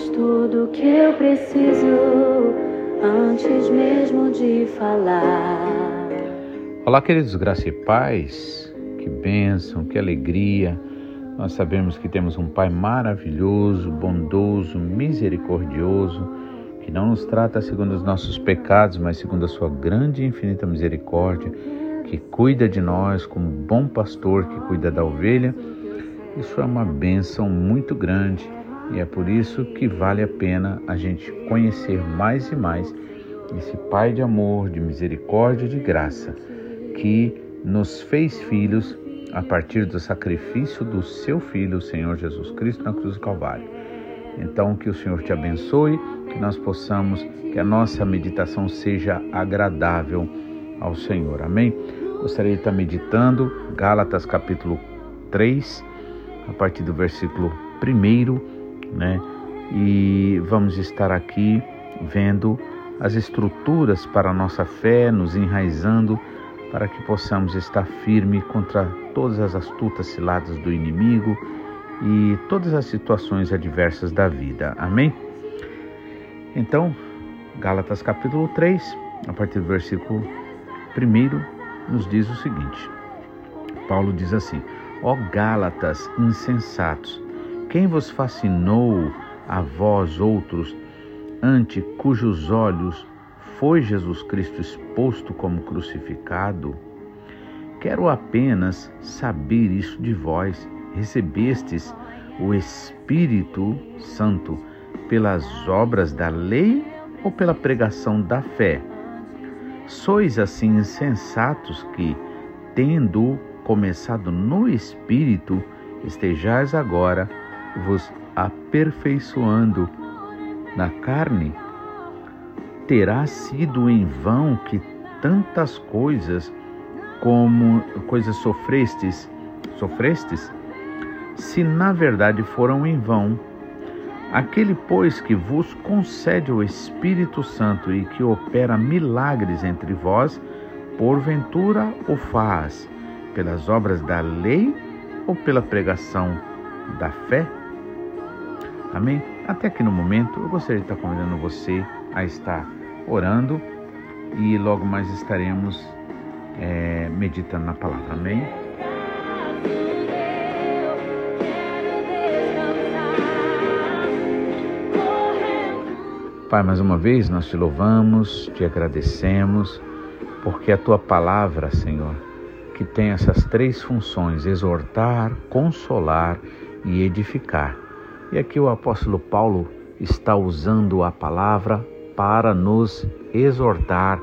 sabes tudo que eu preciso antes mesmo de falar. Olá, queridos, graça e paz. Que bênção, que alegria. Nós sabemos que temos um Pai maravilhoso, bondoso, misericordioso, que não nos trata segundo os nossos pecados, mas segundo a sua grande e infinita misericórdia, que cuida de nós como bom pastor que cuida da ovelha. Isso é uma bênção muito grande e é por isso que vale a pena a gente conhecer mais e mais esse Pai de amor, de misericórdia e de graça, que nos fez filhos a partir do sacrifício do seu Filho, o Senhor Jesus Cristo, na cruz do Calvário. Então, que o Senhor te abençoe, que nós possamos, que a nossa meditação seja agradável ao Senhor. Amém? Gostaria de estar meditando Gálatas capítulo 3, a partir do versículo 1 né? E vamos estar aqui vendo as estruturas para a nossa fé, nos enraizando para que possamos estar firme contra todas as astutas ciladas do inimigo e todas as situações adversas da vida. Amém? Então, Gálatas capítulo 3, a partir do versículo 1, nos diz o seguinte: Paulo diz assim: Ó Gálatas insensatos, quem vos fascinou a vós outros, ante cujos olhos foi Jesus Cristo exposto como crucificado? Quero apenas saber isso de vós. Recebestes o Espírito Santo pelas obras da lei ou pela pregação da fé? Sois assim insensatos que, tendo começado no Espírito, estejais agora vos aperfeiçoando na carne, terá sido em vão que tantas coisas como coisas sofrestes, sofrestes, se na verdade foram em vão. Aquele, pois, que vos concede o Espírito Santo e que opera milagres entre vós, porventura o faz pelas obras da lei ou pela pregação da fé? Amém? Até aqui no momento, eu gostaria de estar convidando você a estar orando e logo mais estaremos é, meditando na palavra. Amém? Pai, mais uma vez nós te louvamos, te agradecemos, porque a tua palavra, Senhor, que tem essas três funções: exortar, consolar e edificar e aqui o apóstolo Paulo está usando a palavra para nos exortar,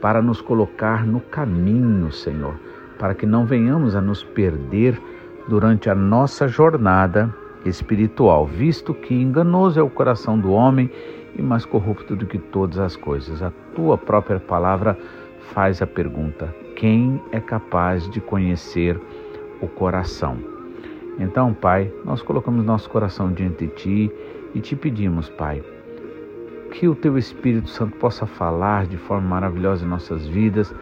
para nos colocar no caminho, Senhor, para que não venhamos a nos perder durante a nossa jornada espiritual, visto que enganoso é o coração do homem e mais corrupto do que todas as coisas. A tua própria palavra faz a pergunta: quem é capaz de conhecer o coração? Então, Pai, nós colocamos nosso coração diante de Ti e te pedimos, Pai, que o Teu Espírito Santo possa falar de forma maravilhosa em nossas vidas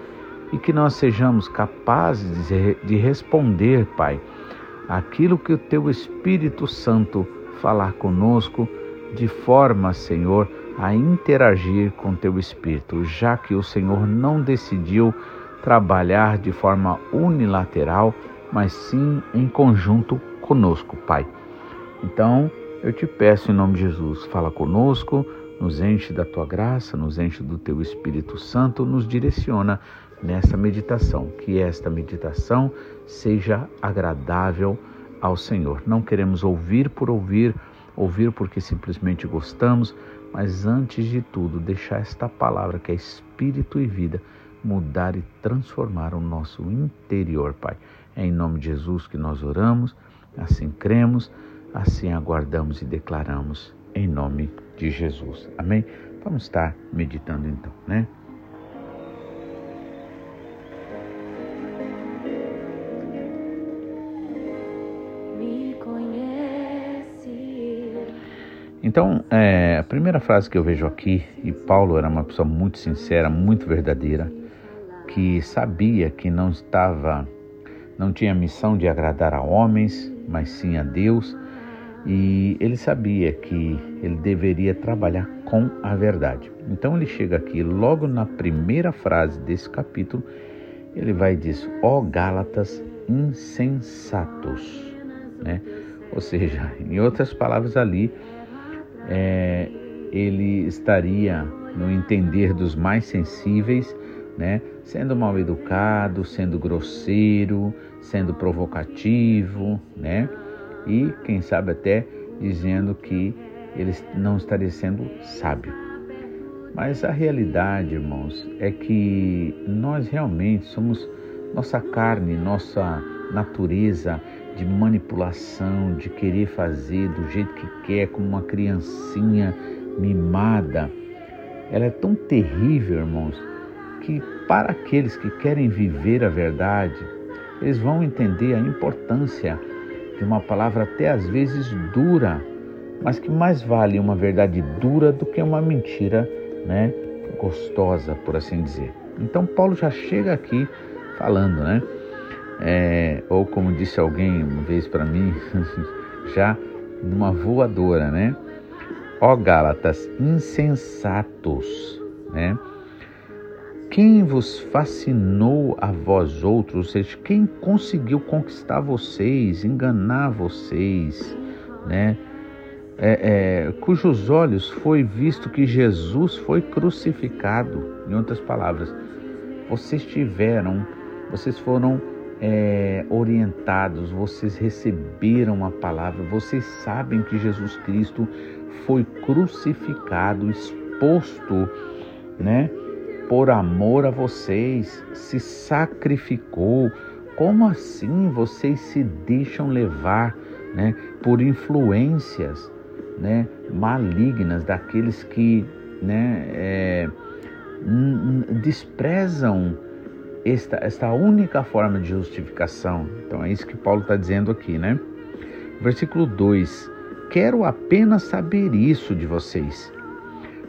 e que nós sejamos capazes de responder, Pai, aquilo que o Teu Espírito Santo falar conosco, de forma, Senhor, a interagir com Teu Espírito, já que o Senhor não decidiu trabalhar de forma unilateral mas sim em conjunto conosco, Pai. Então, eu te peço em nome de Jesus, fala conosco, nos enche da tua graça, nos enche do teu Espírito Santo, nos direciona nesta meditação, que esta meditação seja agradável ao Senhor. Não queremos ouvir por ouvir, ouvir porque simplesmente gostamos, mas antes de tudo, deixar esta palavra que é espírito e vida mudar e transformar o nosso interior, Pai. É em nome de Jesus que nós oramos, assim cremos, assim aguardamos e declaramos em nome de Jesus. Amém? Vamos estar meditando então, né? Então, é, a primeira frase que eu vejo aqui, e Paulo era uma pessoa muito sincera, muito verdadeira, que sabia que não estava não tinha missão de agradar a homens, mas sim a Deus. e ele sabia que ele deveria trabalhar com a verdade. Então ele chega aqui, logo na primeira frase desse capítulo, ele vai dizer: Ó oh, Gálatas insensatos. Né? Ou seja, em outras palavras, ali, é, ele estaria no entender dos mais sensíveis, né? sendo mal educado, sendo grosseiro, sendo provocativo, né? e quem sabe até dizendo que ele não estaria sendo sábio. Mas a realidade, irmãos, é que nós realmente somos nossa carne, nossa natureza de manipulação, de querer fazer do jeito que quer, como uma criancinha mimada. Ela é tão terrível, irmãos, que para aqueles que querem viver a verdade, eles vão entender a importância de uma palavra até às vezes dura, mas que mais vale uma verdade dura do que uma mentira, né, gostosa, por assim dizer. Então Paulo já chega aqui falando, né? É, ou como disse alguém uma vez para mim, já numa voadora, né? Ó Gálatas, insensatos, né? Quem vos fascinou a vós outros, ou seja, quem conseguiu conquistar vocês, enganar vocês, né? É, é, cujos olhos foi visto que Jesus foi crucificado. Em outras palavras, vocês tiveram, vocês foram é, orientados, vocês receberam a palavra, vocês sabem que Jesus Cristo foi crucificado, exposto, né? Por amor a vocês, se sacrificou. Como assim vocês se deixam levar, né? Por influências, né? Malignas daqueles que, né? É, desprezam esta, esta única forma de justificação. Então é isso que Paulo está dizendo aqui, né? Versículo 2: Quero apenas saber isso de vocês.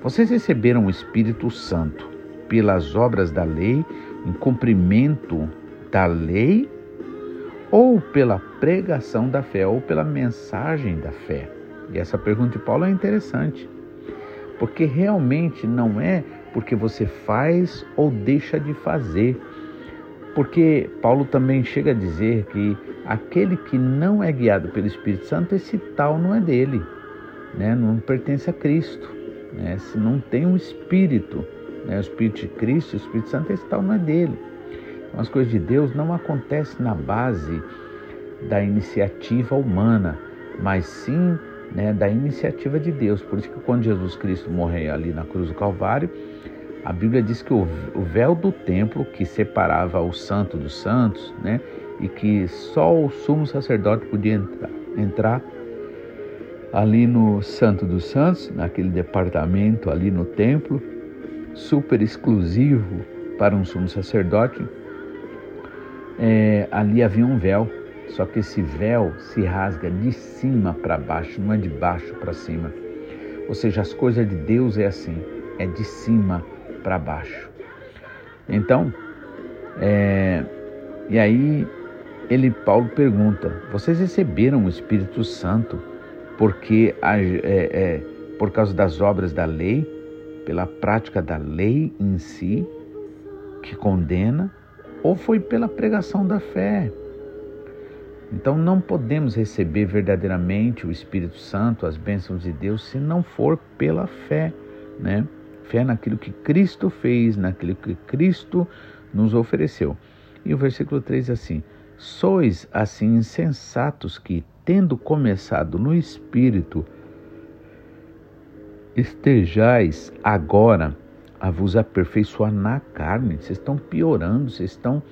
Vocês receberam o Espírito Santo pelas obras da lei, em cumprimento da lei, ou pela pregação da fé, ou pela mensagem da fé? E essa pergunta de Paulo é interessante, porque realmente não é porque você faz ou deixa de fazer, porque Paulo também chega a dizer que aquele que não é guiado pelo Espírito Santo, esse tal não é dele, né? não pertence a Cristo. Né? Não tem um Espírito, né? o Espírito de Cristo, o Espírito Santo, esse tal não é dele. Então, as coisas de Deus não acontecem na base da iniciativa humana, mas sim né, da iniciativa de Deus. Por isso que quando Jesus Cristo morreu ali na cruz do Calvário, a Bíblia diz que o véu do templo que separava o santo dos santos, né, e que só o sumo sacerdote podia entrar, entrar ali no Santo dos Santos, naquele departamento ali no templo, super exclusivo para um sumo sacerdote, é, ali havia um véu, só que esse véu se rasga de cima para baixo, não é de baixo para cima. Ou seja, as coisas de Deus é assim, é de cima para baixo. Então, é, e aí ele Paulo pergunta: vocês receberam o Espírito Santo porque é, é, por causa das obras da lei, pela prática da lei em si que condena, ou foi pela pregação da fé? Então não podemos receber verdadeiramente o Espírito Santo, as bênçãos de Deus, se não for pela fé, né? Fé naquilo que Cristo fez, naquilo que Cristo nos ofereceu. E o versículo 3 é assim: Sois assim insensatos que, tendo começado no espírito, estejais agora a vos aperfeiçoar na carne. Vocês estão piorando, vocês estão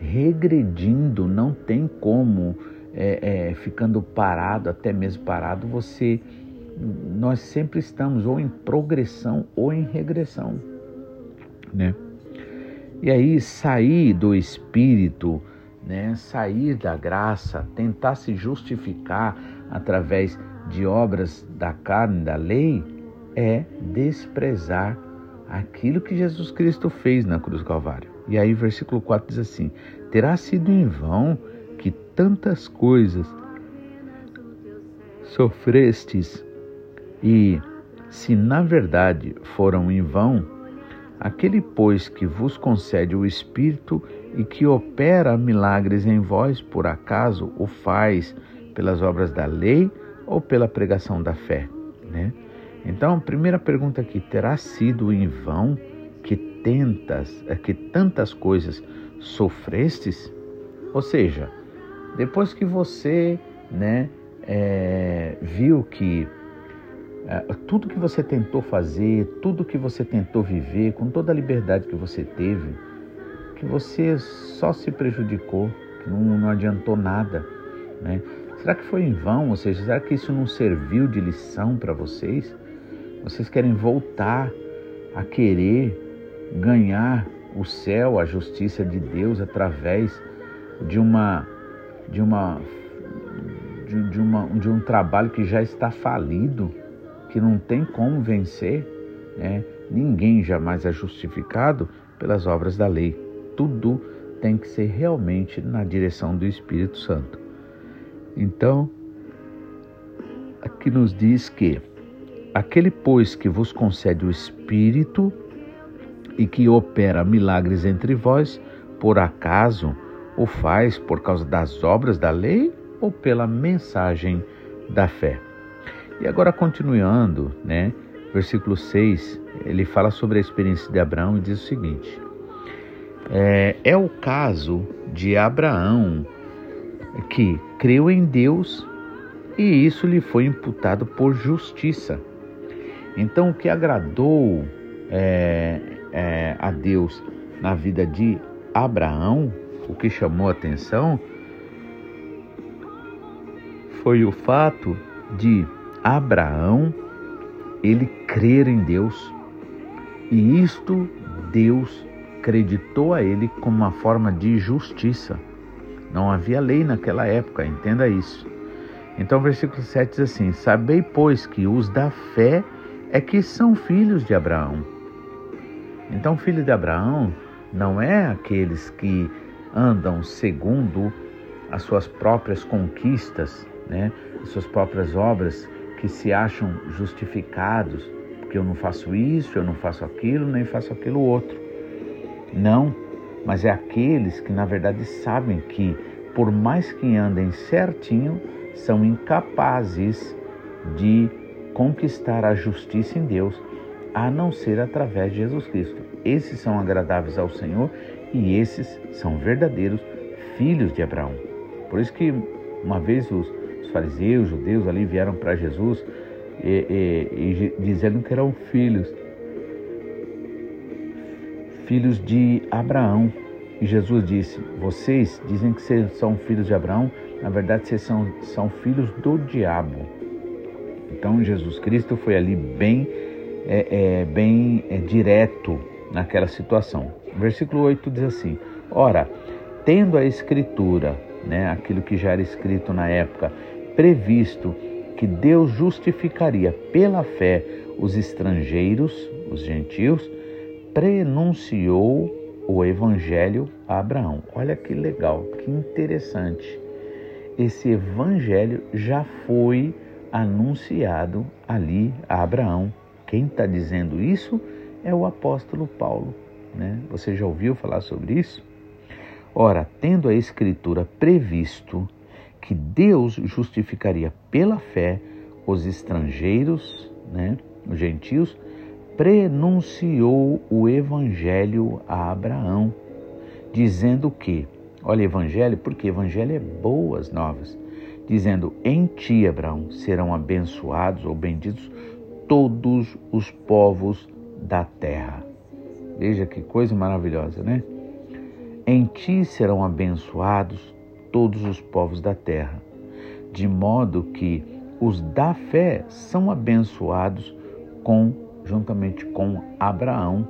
regredindo, não tem como, é, é, ficando parado, até mesmo parado, você nós sempre estamos ou em progressão ou em regressão, né? E aí sair do espírito, né? Sair da graça, tentar se justificar através de obras da carne, da lei, é desprezar aquilo que Jesus Cristo fez na cruz do Calvário. E aí versículo 4 diz assim: Terá sido em vão que tantas coisas sofrestes, e se na verdade foram em vão, aquele, pois, que vos concede o Espírito e que opera milagres em vós, por acaso o faz pelas obras da lei ou pela pregação da fé? Né? Então, a primeira pergunta aqui: terá sido em vão que tentas, é, que tantas coisas sofrestes? Ou seja, depois que você, né, é, viu que é, tudo que você tentou fazer, tudo que você tentou viver, com toda a liberdade que você teve, que você só se prejudicou, que não, não adiantou nada, né? Será que foi em vão? Ou seja, será que isso não serviu de lição para vocês? Vocês querem voltar a querer ganhar o céu, a justiça de Deus através de uma de uma de, de, uma, de um trabalho que já está falido, que não tem como vencer, né? Ninguém jamais é justificado pelas obras da lei. Tudo tem que ser realmente na direção do Espírito Santo. Então, aqui nos diz que aquele, pois, que vos concede o Espírito e que opera milagres entre vós, por acaso o faz por causa das obras da lei ou pela mensagem da fé. E agora continuando, né? Versículo 6, ele fala sobre a experiência de Abraão e diz o seguinte: é, é o caso de Abraão que creu em Deus e isso lhe foi imputado por justiça. Então, o que agradou é, é, a Deus na vida de Abraão, o que chamou atenção, foi o fato de Abraão ele crer em Deus e isto Deus acreditou a ele como uma forma de justiça. Não havia lei naquela época, entenda isso. Então, versículo 7 diz assim: Sabei, pois, que os da fé é que são filhos de Abraão. Então, filho de Abraão não é aqueles que andam segundo as suas próprias conquistas, né? as suas próprias obras, que se acham justificados, porque eu não faço isso, eu não faço aquilo, nem faço aquilo outro. Não, mas é aqueles que na verdade sabem que, por mais que andem certinho, são incapazes de conquistar a justiça em Deus, a não ser através de Jesus Cristo. Esses são agradáveis ao Senhor e esses são verdadeiros filhos de Abraão. Por isso que uma vez os, fariseus, os judeus ali vieram para Jesus e, e, e dizendo que eram filhos, filhos de Abraão. E Jesus disse: Vocês dizem que são filhos de Abraão, na verdade vocês são, são filhos do diabo. Então Jesus Cristo foi ali bem, é, é, bem é, direto naquela situação. Versículo 8 diz assim: Ora, tendo a Escritura, né, aquilo que já era escrito na época, previsto que Deus justificaria pela fé os estrangeiros, os gentios, prenunciou o evangelho a Abraão. Olha que legal, que interessante. Esse evangelho já foi anunciado ali a Abraão. Quem está dizendo isso é o apóstolo Paulo. Né? Você já ouviu falar sobre isso? Ora, tendo a Escritura previsto que Deus justificaria pela fé os estrangeiros, né, os gentios, prenunciou o evangelho a Abraão, dizendo que, olha, evangelho, porque evangelho é boas novas, dizendo: Em ti, Abraão, serão abençoados ou benditos todos os povos da terra. Veja que coisa maravilhosa, né? Em ti serão abençoados todos os povos da terra, de modo que os da fé são abençoados com juntamente com Abraão.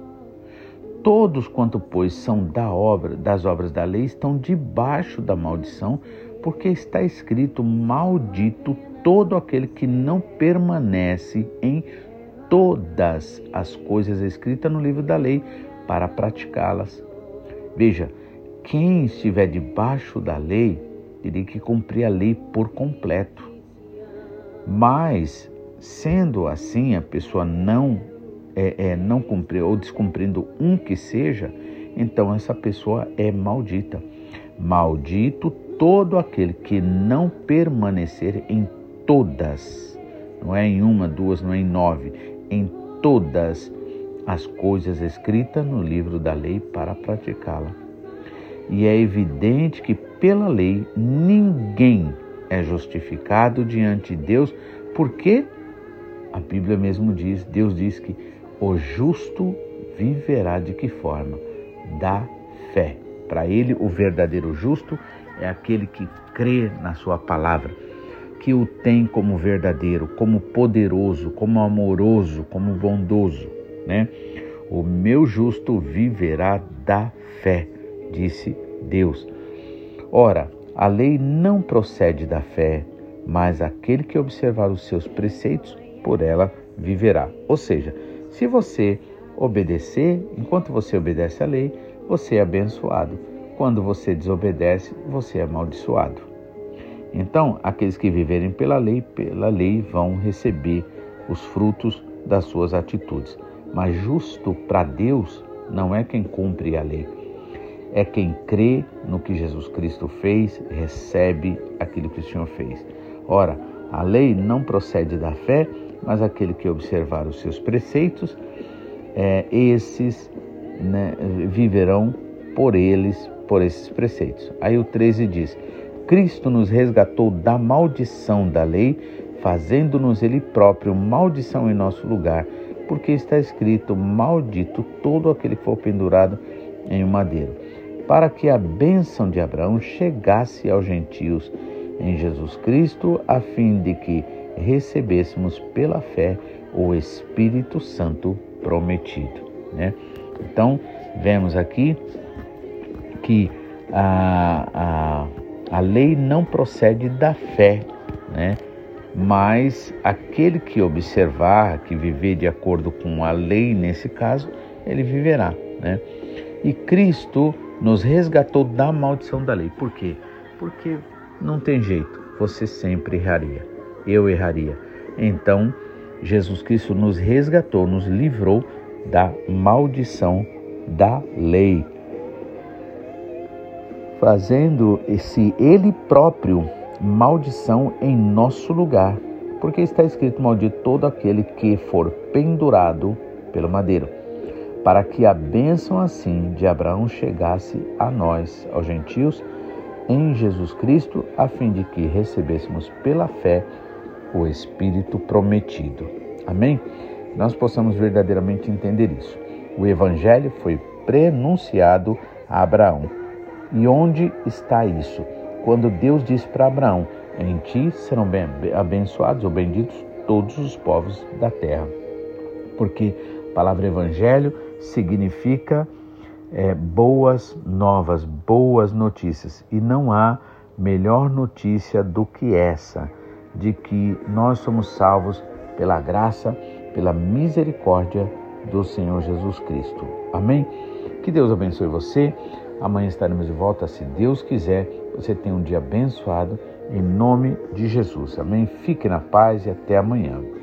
Todos quanto pois são da obra, das obras da lei estão debaixo da maldição, porque está escrito: maldito todo aquele que não permanece em todas as coisas escritas no livro da lei para praticá-las. Veja, quem estiver debaixo da lei teria que cumprir a lei por completo. Mas, sendo assim, a pessoa não é, é, não cumprir ou descumprindo um que seja, então essa pessoa é maldita. Maldito todo aquele que não permanecer em todas, não é em uma, duas, não é em nove, em todas as coisas escritas no livro da lei para praticá-la. E é evidente que pela lei ninguém é justificado diante de Deus, porque a Bíblia mesmo diz, Deus diz que o justo viverá de que forma? Da fé. Para ele, o verdadeiro justo é aquele que crê na sua palavra, que o tem como verdadeiro, como poderoso, como amoroso, como bondoso, né? O meu justo viverá da fé, disse Deus. Ora, a lei não procede da fé, mas aquele que observar os seus preceitos, por ela viverá. Ou seja, se você obedecer, enquanto você obedece à lei, você é abençoado. Quando você desobedece, você é amaldiçoado. Então, aqueles que viverem pela lei, pela lei vão receber os frutos das suas atitudes. Mas justo para Deus não é quem cumpre a lei, é quem crê no que Jesus Cristo fez, recebe aquilo que o Senhor fez. Ora, a lei não procede da fé, mas aquele que observar os seus preceitos, é, esses né, viverão por eles, por esses preceitos. Aí o 13 diz: Cristo nos resgatou da maldição da lei, fazendo-nos Ele próprio maldição em nosso lugar, porque está escrito: Maldito todo aquele que for pendurado em um madeiro, para que a bênção de Abraão chegasse aos gentios em Jesus Cristo, a fim de que recebêssemos pela fé o Espírito Santo prometido. Né? Então, vemos aqui que a, a, a lei não procede da fé, né? mas aquele que observar, que viver de acordo com a lei, nesse caso, ele viverá. Né? E Cristo nos resgatou da maldição da lei. Por quê? Porque não tem jeito, você sempre erraria, eu erraria. Então, Jesus Cristo nos resgatou, nos livrou da maldição da lei, fazendo esse ele próprio maldição em nosso lugar, porque está escrito: Maldito todo aquele que for pendurado pelo madeiro, para que a bênção assim de Abraão chegasse a nós, aos gentios, em Jesus Cristo, a fim de que recebêssemos pela fé o Espírito prometido. Amém? Nós possamos verdadeiramente entender isso. O Evangelho foi prenunciado a Abraão. E onde está isso? Quando Deus disse para Abraão: Em ti serão abençoados ou benditos todos os povos da terra. Porque a palavra Evangelho significa é, boas novas, boas notícias. E não há melhor notícia do que essa, de que nós somos salvos pela graça, pela misericórdia do Senhor Jesus Cristo. Amém? Que Deus abençoe você. Amanhã estaremos de volta, se Deus quiser. Você tenha um dia abençoado, em nome de Jesus. Amém? Fique na paz e até amanhã.